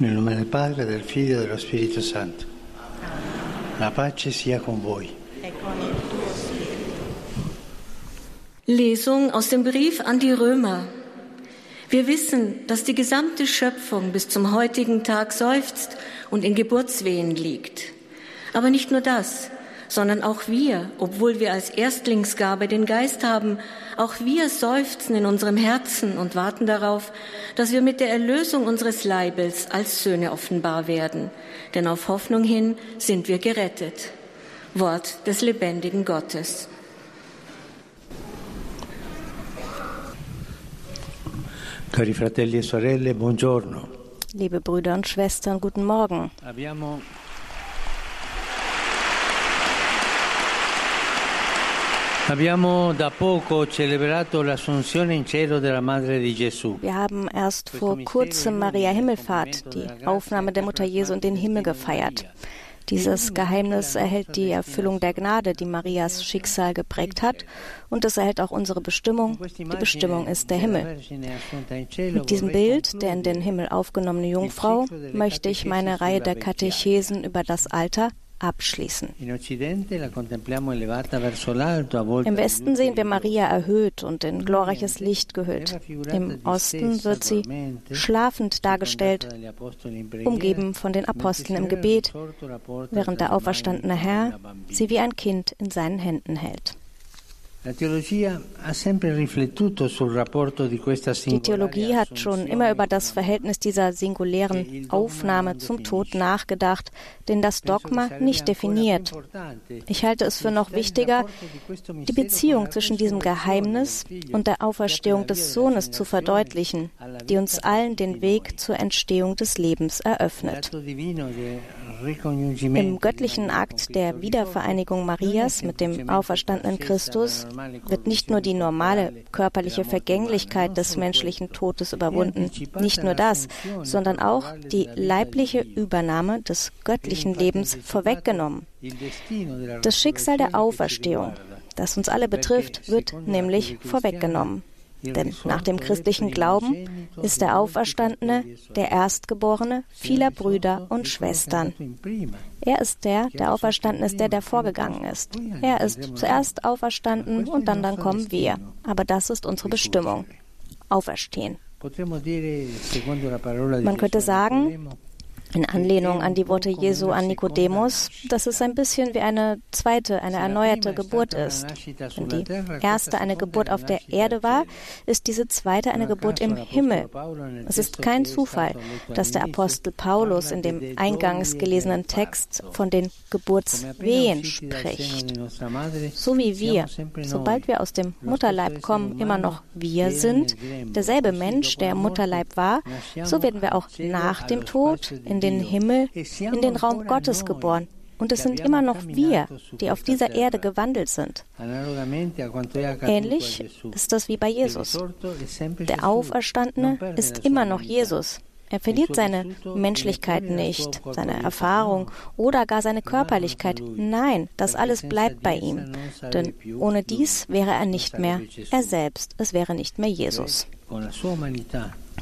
Nel nome del Padre, del Figlio e dello Spirito Santo. La pace sia con voi. Lesung aus dem Brief an die Römer. Wir wissen, dass die gesamte Schöpfung bis zum heutigen Tag seufzt und in Geburtswehen liegt. Aber nicht nur das, sondern auch wir, obwohl wir als Erstlingsgabe den Geist haben, auch wir seufzen in unserem Herzen und warten darauf, dass wir mit der Erlösung unseres Leibes als Söhne offenbar werden. Denn auf Hoffnung hin sind wir gerettet. Wort des lebendigen Gottes. Cari fratelli e sorelle, buongiorno. Liebe Brüder und Schwestern, guten Morgen. Abbiamo Wir haben erst vor kurzem Maria Himmelfahrt, die Aufnahme der Mutter Jesu in den Himmel gefeiert. Dieses Geheimnis erhält die Erfüllung der Gnade, die Marias Schicksal geprägt hat, und es erhält auch unsere Bestimmung. Die Bestimmung ist der Himmel. Mit diesem Bild der in den Himmel aufgenommenen Jungfrau möchte ich meine Reihe der Katechesen über das Alter abschließen. Im Westen sehen wir Maria erhöht und in glorreiches Licht gehüllt. Im Osten wird sie schlafend dargestellt, umgeben von den Aposteln im Gebet, während der auferstandene Herr sie wie ein Kind in seinen Händen hält. Die Theologie hat schon immer über das Verhältnis dieser singulären Aufnahme zum Tod nachgedacht, den das Dogma nicht definiert. Ich halte es für noch wichtiger, die Beziehung zwischen diesem Geheimnis und der Auferstehung des Sohnes zu verdeutlichen, die uns allen den Weg zur Entstehung des Lebens eröffnet. Im göttlichen Akt der Wiedervereinigung Marias mit dem auferstandenen Christus wird nicht nur die normale körperliche Vergänglichkeit des menschlichen Todes überwunden, nicht nur das, sondern auch die leibliche Übernahme des göttlichen Lebens vorweggenommen. Das Schicksal der Auferstehung, das uns alle betrifft, wird nämlich vorweggenommen. Denn nach dem christlichen Glauben ist der Auferstandene der Erstgeborene vieler Brüder und Schwestern. Er ist der, der auferstanden ist, der, der vorgegangen ist. Er ist zuerst auferstanden und dann, dann kommen wir. Aber das ist unsere Bestimmung. Auferstehen. Man könnte sagen, in Anlehnung an die Worte Jesu an Nikodemus, dass es ein bisschen wie eine zweite, eine erneuerte Geburt ist. Wenn die erste eine Geburt auf der Erde war, ist diese zweite eine Geburt im Himmel. Es ist kein Zufall, dass der Apostel Paulus in dem eingangs gelesenen Text von den Geburtswehen spricht. So wie wir, sobald wir aus dem Mutterleib kommen, immer noch wir sind, derselbe Mensch, der im Mutterleib war, so werden wir auch nach dem Tod in den Himmel, in den Raum Gottes geboren. Und es sind immer noch wir, die auf dieser Erde gewandelt sind. Ähnlich ist das wie bei Jesus. Der Auferstandene ist immer noch Jesus. Er verliert seine Menschlichkeit nicht, seine Erfahrung oder gar seine Körperlichkeit. Nein, das alles bleibt bei ihm. Denn ohne dies wäre er nicht mehr er selbst. Es wäre nicht mehr Jesus.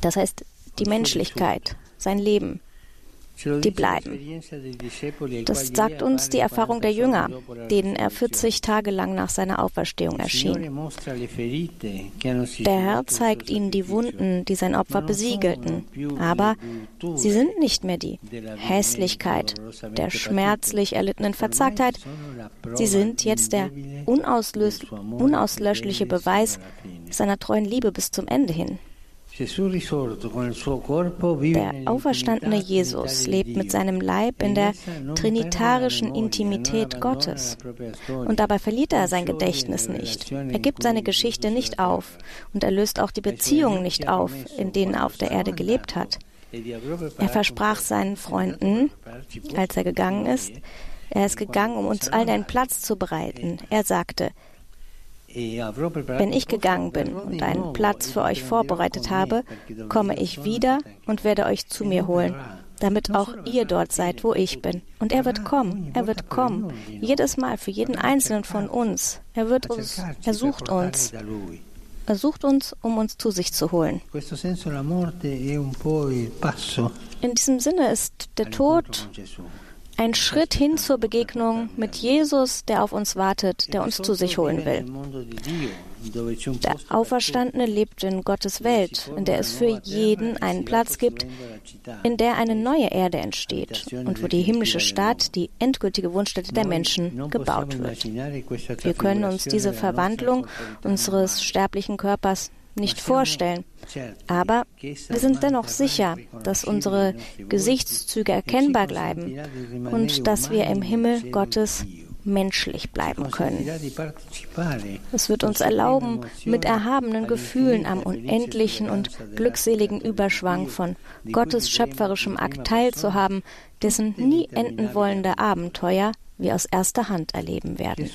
Das heißt, die Menschlichkeit, sein Leben, die bleiben. Das sagt uns die Erfahrung der Jünger, denen er 40 Tage lang nach seiner Auferstehung erschien. Der Herr zeigt ihnen die Wunden, die sein Opfer besiegelten, aber sie sind nicht mehr die Hässlichkeit der schmerzlich erlittenen Verzagtheit. Sie sind jetzt der unauslöschliche Beweis seiner treuen Liebe bis zum Ende hin. Der auferstandene Jesus lebt mit seinem Leib in der trinitarischen Intimität Gottes. Und dabei verliert er sein Gedächtnis nicht. Er gibt seine Geschichte nicht auf und er löst auch die Beziehungen nicht auf, in denen er auf der Erde gelebt hat. Er versprach seinen Freunden, als er gegangen ist, er ist gegangen, um uns allen einen Platz zu bereiten. Er sagte, wenn ich gegangen bin und einen Platz für euch vorbereitet habe, komme ich wieder und werde euch zu mir holen, damit auch ihr dort seid, wo ich bin. Und er wird kommen, er wird kommen, jedes Mal für jeden einzelnen von uns. Er wird uns, er sucht uns. Er sucht uns, um uns zu sich zu holen. In diesem Sinne ist der Tod ein Schritt hin zur Begegnung mit Jesus, der auf uns wartet, der uns zu sich holen will. Der Auferstandene lebt in Gottes Welt, in der es für jeden einen Platz gibt, in der eine neue Erde entsteht und wo die himmlische Stadt, die endgültige Wohnstätte der Menschen, gebaut wird. Wir können uns diese Verwandlung unseres sterblichen Körpers nicht vorstellen. Aber wir sind dennoch sicher, dass unsere Gesichtszüge erkennbar bleiben und dass wir im Himmel Gottes menschlich bleiben können. Es wird uns erlauben, mit erhabenen Gefühlen am unendlichen und glückseligen Überschwang von Gottes schöpferischem Akt teilzuhaben, dessen nie enden wollende Abenteuer wir aus erster Hand erleben werden.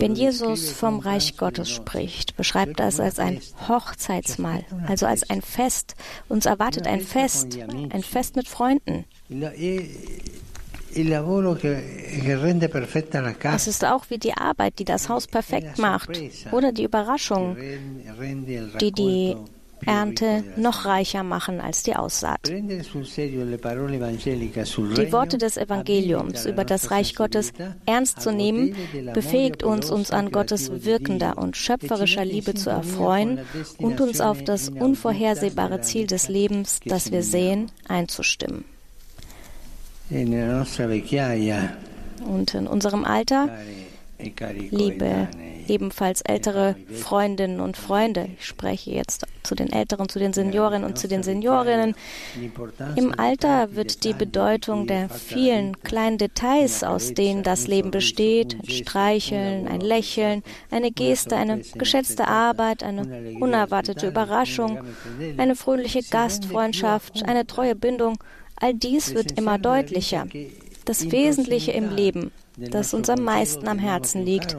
Wenn Jesus vom Reich Gottes spricht, beschreibt er es als ein Hochzeitsmahl, also als ein Fest. Uns erwartet ein Fest, ein Fest mit Freunden. Es ist auch wie die Arbeit, die das Haus perfekt macht, oder die Überraschung, die die Ernte noch reicher machen als die Aussaat. Die Worte des Evangeliums über das Reich Gottes ernst zu nehmen, befähigt uns, uns an Gottes wirkender und schöpferischer Liebe zu erfreuen und uns auf das unvorhersehbare Ziel des Lebens, das wir sehen, einzustimmen. Und in unserem Alter, liebe ebenfalls ältere Freundinnen und Freunde. Ich spreche jetzt zu den Älteren, zu den Seniorinnen und zu den Seniorinnen. Im Alter wird die Bedeutung der vielen kleinen Details, aus denen das Leben besteht, ein Streicheln, ein Lächeln, eine Geste, eine geschätzte Arbeit, eine unerwartete Überraschung, eine fröhliche Gastfreundschaft, eine treue Bindung, all dies wird immer deutlicher. Das Wesentliche im Leben, das uns am meisten am Herzen liegt,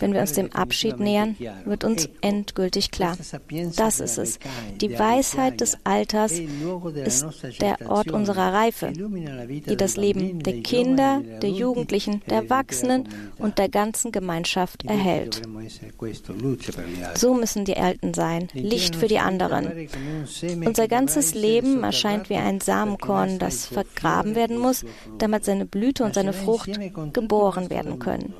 wenn wir uns dem Abschied nähern, wird uns endgültig klar. Das ist es. Die Weisheit des Alters ist der Ort unserer Reife, die das Leben der Kinder, der Jugendlichen, der Erwachsenen und der ganzen Gemeinschaft erhält. So müssen die Alten sein, Licht für die anderen. Unser ganzes Leben erscheint wie ein Samenkorn, das vergraben werden muss, damit seine Blüte und seine Frucht geboren werden können.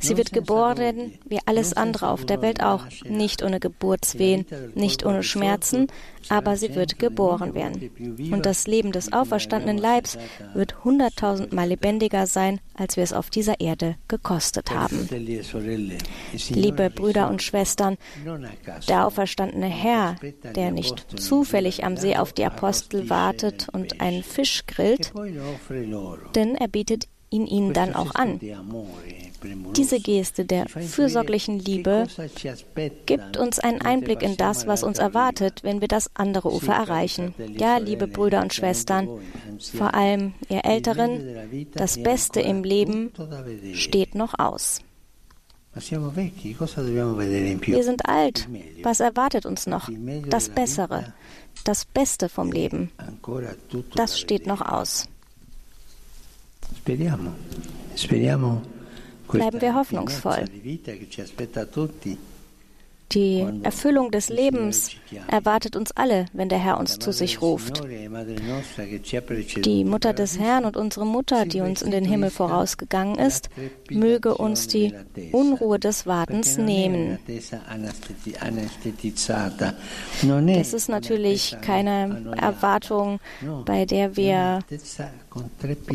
Sie wird geboren wie alles andere auf der Welt auch, nicht ohne Geburtswehen, nicht ohne Schmerzen, aber sie wird geboren werden. Und das Leben des auferstandenen Leibs wird hunderttausendmal lebendiger sein, als wir es auf dieser Erde gekostet haben. Liebe Brüder und Schwestern, der auferstandene Herr, der nicht zufällig am See auf die Apostel wartet und einen Fisch grillt, denn er bietet ihn ihnen dann auch an. Diese Geste der fürsorglichen Liebe gibt uns einen Einblick in das, was uns erwartet, wenn wir das andere Ufer erreichen. Ja, liebe Brüder und Schwestern, vor allem ihr Älteren, das Beste im Leben steht noch aus. Wir sind alt. Was erwartet uns noch? Das Bessere, das Beste vom Leben. Das steht noch aus. Speriamo. Speriamo bleiben wir hoffnungsvoll. Die Erfüllung des Lebens erwartet uns alle, wenn der Herr uns zu sich ruft. Die Mutter des Herrn und unsere Mutter, die uns in den Himmel vorausgegangen ist, möge uns die Unruhe des Wartens nehmen. Das ist natürlich keine Erwartung, bei der wir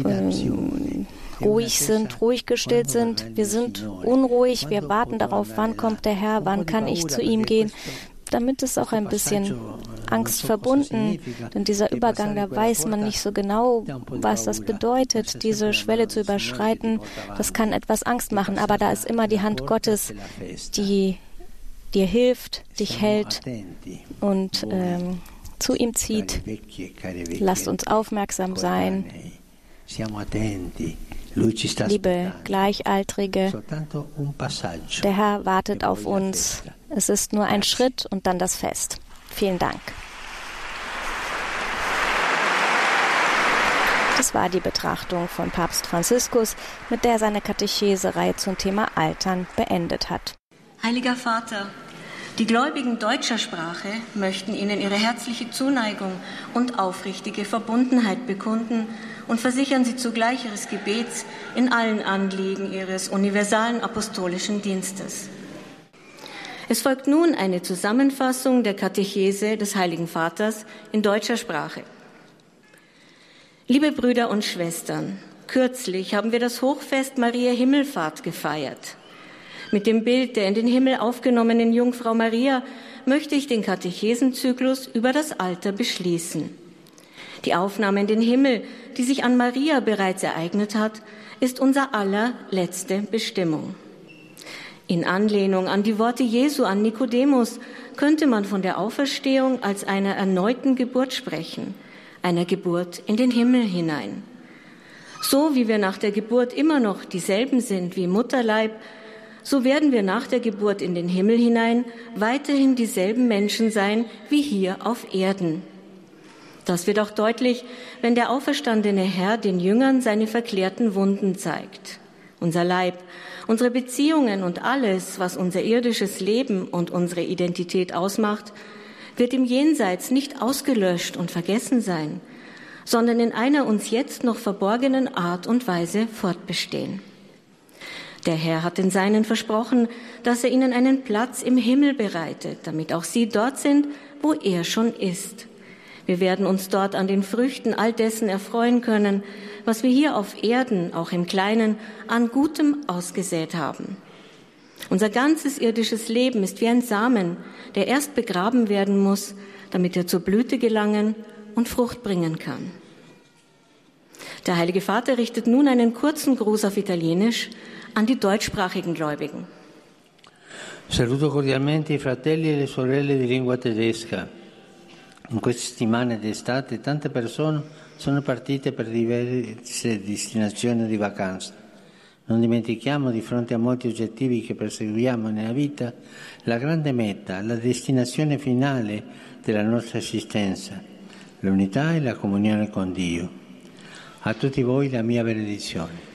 ähm, ruhig sind, ruhig gestillt sind. Wir sind unruhig, wir warten darauf, wann kommt der Herr, wann kann ich zu ihm gehen. Damit ist auch ein bisschen Angst verbunden, denn dieser Übergang, da weiß man nicht so genau, was das bedeutet, diese Schwelle zu überschreiten. Das kann etwas Angst machen, aber da ist immer die Hand Gottes, die dir hilft, dich hält und ähm, zu ihm zieht. Lasst uns aufmerksam sein. Liebe Gleichaltrige, der Herr wartet auf uns. Es ist nur ein Schritt und dann das Fest. Vielen Dank. Das war die Betrachtung von Papst Franziskus, mit der seine Katechesereihe zum Thema Altern beendet hat. Heiliger Vater, Die Gläubigen deutscher Sprache möchten Ihnen ihre herzliche Zuneigung und aufrichtige Verbundenheit bekunden und versichern Sie zugleich Ihres Gebets in allen Anliegen Ihres universalen apostolischen Dienstes. Es folgt nun eine Zusammenfassung der Katechese des Heiligen Vaters in deutscher Sprache. Liebe Brüder und Schwestern, kürzlich haben wir das Hochfest Maria Himmelfahrt gefeiert. Mit dem Bild der in den Himmel aufgenommenen Jungfrau Maria möchte ich den Katechesenzyklus über das Alter beschließen. Die Aufnahme in den Himmel, die sich an Maria bereits ereignet hat, ist unser aller letzte Bestimmung. In Anlehnung an die Worte Jesu an Nikodemus könnte man von der Auferstehung als einer erneuten Geburt sprechen, einer Geburt in den Himmel hinein. So wie wir nach der Geburt immer noch dieselben sind wie Mutterleib, so werden wir nach der Geburt in den Himmel hinein weiterhin dieselben Menschen sein wie hier auf Erden. Das wird auch deutlich, wenn der auferstandene Herr den Jüngern seine verklärten Wunden zeigt. Unser Leib, unsere Beziehungen und alles, was unser irdisches Leben und unsere Identität ausmacht, wird im Jenseits nicht ausgelöscht und vergessen sein, sondern in einer uns jetzt noch verborgenen Art und Weise fortbestehen. Der Herr hat den Seinen versprochen, dass er ihnen einen Platz im Himmel bereitet, damit auch sie dort sind, wo er schon ist. Wir werden uns dort an den Früchten all dessen erfreuen können, was wir hier auf Erden, auch im Kleinen, an Gutem ausgesät haben. Unser ganzes irdisches Leben ist wie ein Samen, der erst begraben werden muss, damit er zur Blüte gelangen und Frucht bringen kann. Der Heilige Vater richtet nun einen kurzen Gruß auf Italienisch an die deutschsprachigen Gläubigen. Saluto cordialmente i fratelli e le sorelle di lingua tedesca. In queste settimane d'estate tante persone sono partite per diverse destinazioni di vacanza. Non dimentichiamo di fronte a molti oggettivi che perseguiamo nella vita la grande meta, la destinazione finale della nostra esistenza, l'unità e la comunione con Dio. A tutti voi la mia benedizione.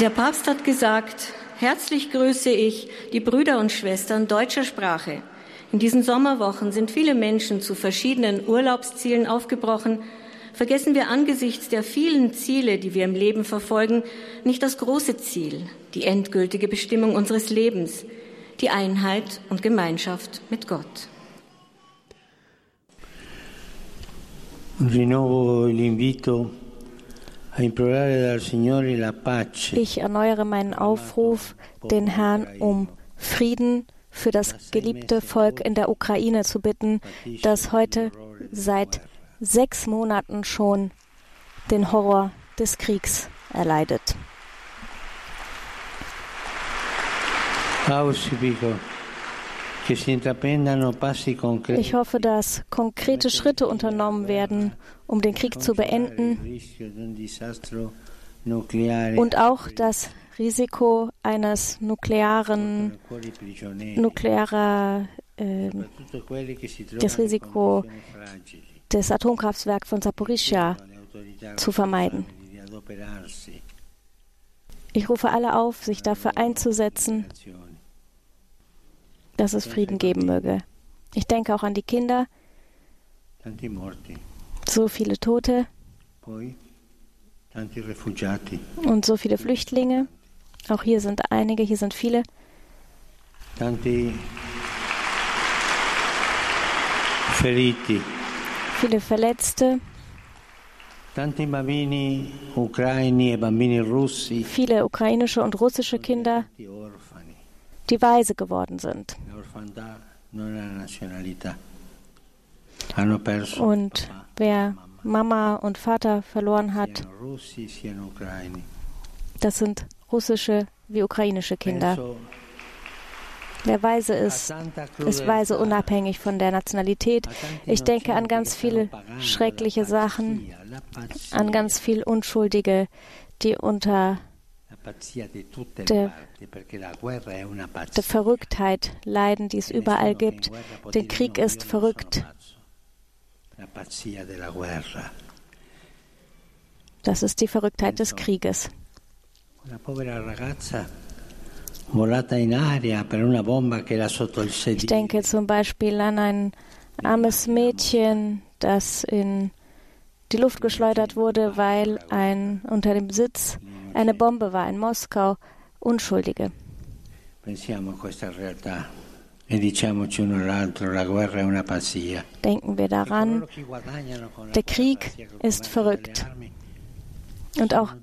Der Papst hat gesagt, herzlich grüße ich die Brüder und Schwestern deutscher Sprache. In diesen Sommerwochen sind viele Menschen zu verschiedenen Urlaubszielen aufgebrochen. Vergessen wir angesichts der vielen Ziele, die wir im Leben verfolgen, nicht das große Ziel, die endgültige Bestimmung unseres Lebens, die Einheit und Gemeinschaft mit Gott. Rinnovo l'invito ich erneuere meinen Aufruf, den Herrn um Frieden für das geliebte Volk in der Ukraine zu bitten, das heute seit sechs Monaten schon den Horror des Kriegs erleidet. Ich hoffe, dass konkrete Schritte unternommen werden, um den Krieg zu beenden. Und auch das Risiko eines nuklearen, nuklearer, äh, das Risiko des Atomkraftwerks von Saporischschja zu vermeiden. Ich rufe alle auf, sich dafür einzusetzen, dass es Frieden geben möge. Ich denke auch an die Kinder. So viele Tote. Und so viele Flüchtlinge. Auch hier sind einige, hier sind viele. Viele Verletzte. E viele ukrainische und russische Kinder die weise geworden sind. Und wer Mama und Vater verloren hat, das sind russische wie ukrainische Kinder. Wer weise ist, ist weise unabhängig von der Nationalität. Ich denke an ganz viele schreckliche Sachen, an ganz viele Unschuldige, die unter der, der Verrücktheit leiden, die es überall gibt. Der Krieg ist verrückt. Das ist die Verrücktheit des Krieges. Ich denke zum Beispiel an ein armes Mädchen, das in die Luft geschleudert wurde, weil ein unter dem Sitz eine Bombe war in Moskau. Unschuldige. E Denken wir daran, der Krieg ist verrückt. Und auch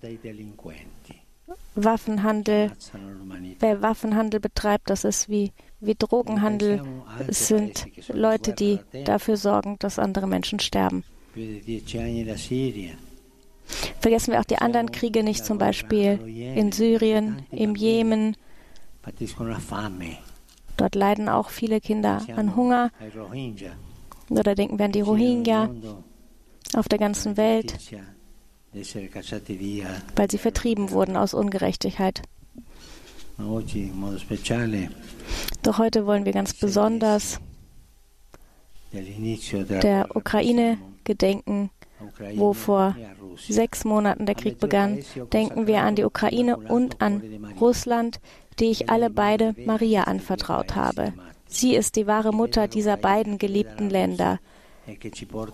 Waffenhandel, wer Waffenhandel betreibt, das ist wie, wie Drogenhandel. Es sind Leute, die dafür sorgen, dass andere Menschen sterben. Vergessen wir auch die anderen Kriege nicht, zum Beispiel in Syrien, im Jemen. Dort leiden auch viele Kinder an Hunger. Oder denken wir an die Rohingya auf der ganzen Welt weil sie vertrieben wurden aus Ungerechtigkeit. Doch heute wollen wir ganz besonders der Ukraine gedenken, wo vor sechs Monaten der Krieg begann. Denken wir an die Ukraine und an Russland, die ich alle beide Maria anvertraut habe. Sie ist die wahre Mutter dieser beiden geliebten Länder.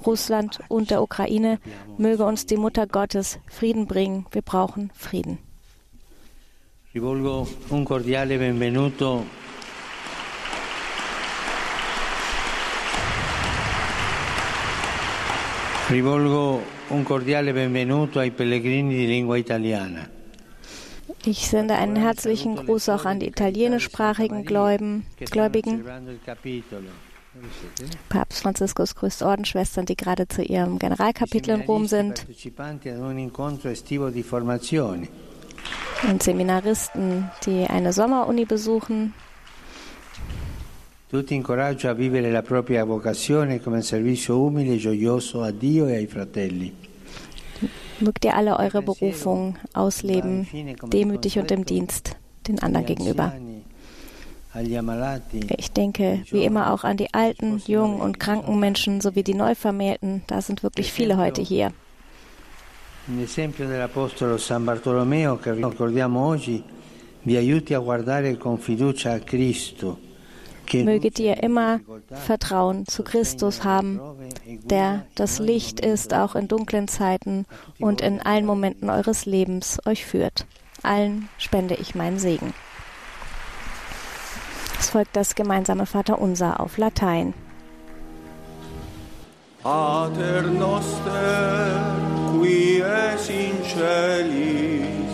Russland und der Ukraine, möge uns die Mutter Gottes Frieden bringen. Wir brauchen Frieden. Rivolgo un cordiale benvenuto Rivolgo un cordiale benvenuto ai pellegrini di lingua italiana. Ich sende einen herzlichen Gruß auch an die italienischsprachigen Gläubigen. Papst Franziskus grüßt Ordensschwestern, die gerade zu ihrem Generalkapitel in Rom sind. Und Seminaristen, die eine Sommeruni besuchen. Tutti incoraggio a vivere la propria vocazione come servizio umile e gioioso a Dio e ai fratelli. Mögt ihr alle eure Berufung ausleben, demütig und im Dienst den anderen gegenüber. Ich denke wie immer auch an die alten, jungen und kranken Menschen sowie die Neuvermählten. Da sind wirklich viele heute hier. L'esempio dell'Apostolo San Bartolomeo che ricordiamo oggi vi aiuti a guardare con fiducia a Cristo. Möget ihr immer Vertrauen zu Christus haben, der das Licht ist, auch in dunklen Zeiten und in allen Momenten eures Lebens euch führt. Allen spende ich meinen Segen. Es folgt das gemeinsame Vaterunser auf Latein. Pater noster, qui es in celis,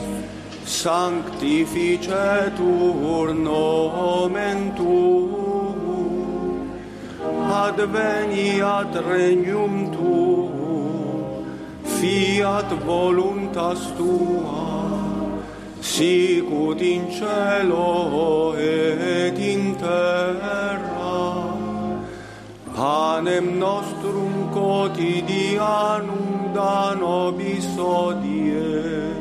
sanctificetur nomen tuum, adveniat regnum tuum, fiat voluntas tua, sicut in cielo et in terra. Panem nostrum quotidianum da nobis odie,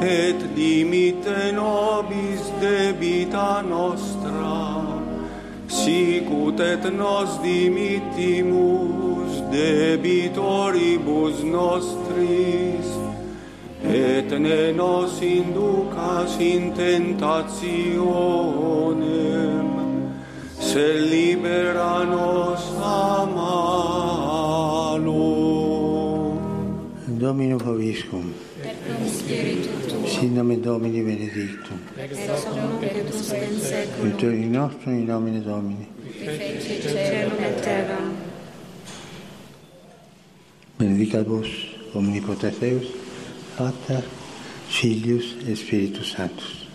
et dimite nobis debita nostra, sicut et nos dimittimus debitoribus nostris, et ne nos inducas in tentationem, se libera nos a malo. Domino Paviscum. Per cum spiritu tuo. Sin nome Domini benedictum. Per et usque in seculum. Vittorio nostro in nomine Domini. Che feci cielo e terra. Benedicat vos, omnipotens Deus, Pater, Filius et Spiritus Sanctus.